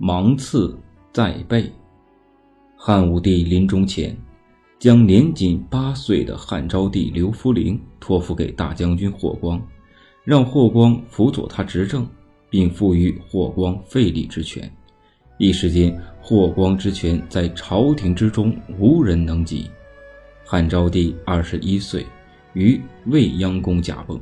芒刺在背。汉武帝临终前，将年仅八岁的汉昭帝刘弗陵托付给大将军霍光，让霍光辅佐他执政，并赋予霍光废立之权。一时间，霍光之权在朝廷之中无人能及。汉昭帝二十一岁，于未央宫驾崩。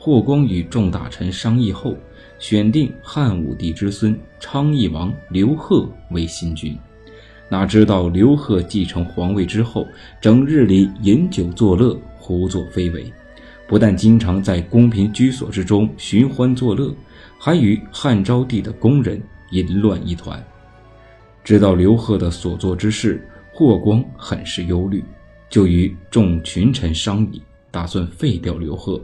霍光与众大臣商议后，选定汉武帝之孙昌邑王刘贺为新君。哪知道刘贺继承皇位之后，整日里饮酒作乐，胡作非为，不但经常在宫嫔居所之中寻欢作乐，还与汉昭帝的宫人。淫乱一团。知道刘贺的所做之事，霍光很是忧虑，就与众群臣商议，打算废掉刘贺。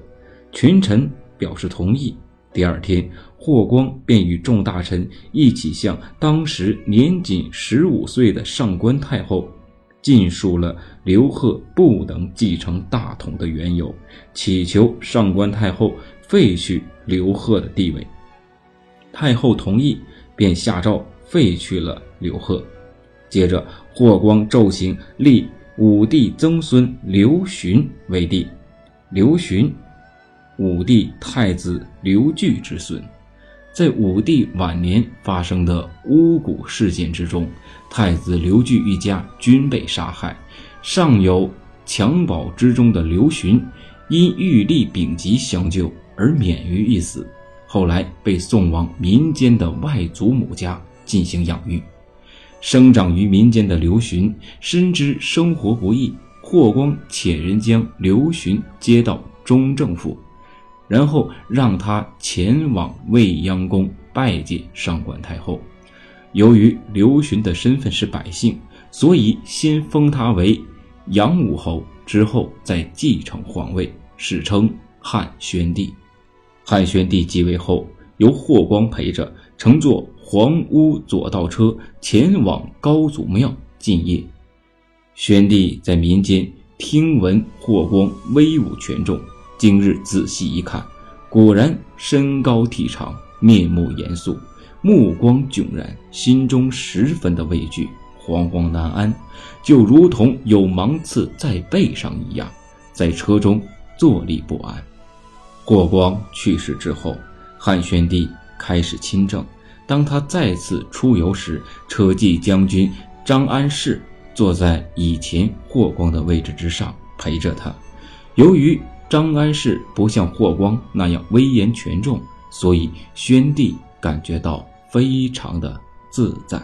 群臣表示同意。第二天，霍光便与众大臣一起向当时年仅十五岁的上官太后，尽述了刘贺不能继承大统的缘由，祈求上官太后废去刘贺的地位。太后同意。便下诏废去了刘贺。接着，霍光奏行立武帝曾孙刘询为帝。刘询，武帝太子刘据之孙。在武帝晚年发生的巫蛊事件之中，太子刘据一家均被杀害。尚有襁褓之中的刘询，因玉立丙吉相救而免于一死。后来被送往民间的外祖母家进行养育，生长于民间的刘询深知生活不易，霍光遣人将刘询接到中正府，然后让他前往未央宫拜见上官太后。由于刘询的身份是百姓，所以先封他为阳武侯，之后再继承皇位，史称汉宣帝。汉宣帝继位后，由霍光陪着，乘坐黄屋左道车前往高祖庙进谒。宣帝在民间听闻霍光威武权重，今日仔细一看，果然身高体长，面目严肃，目光炯然，心中十分的畏惧，惶惶难安，就如同有芒刺在背上一样，在车中坐立不安。霍光去世之后，汉宣帝开始亲政。当他再次出游时，车骑将军张安世坐在以前霍光的位置之上陪着他。由于张安世不像霍光那样威严权重，所以宣帝感觉到非常的自在。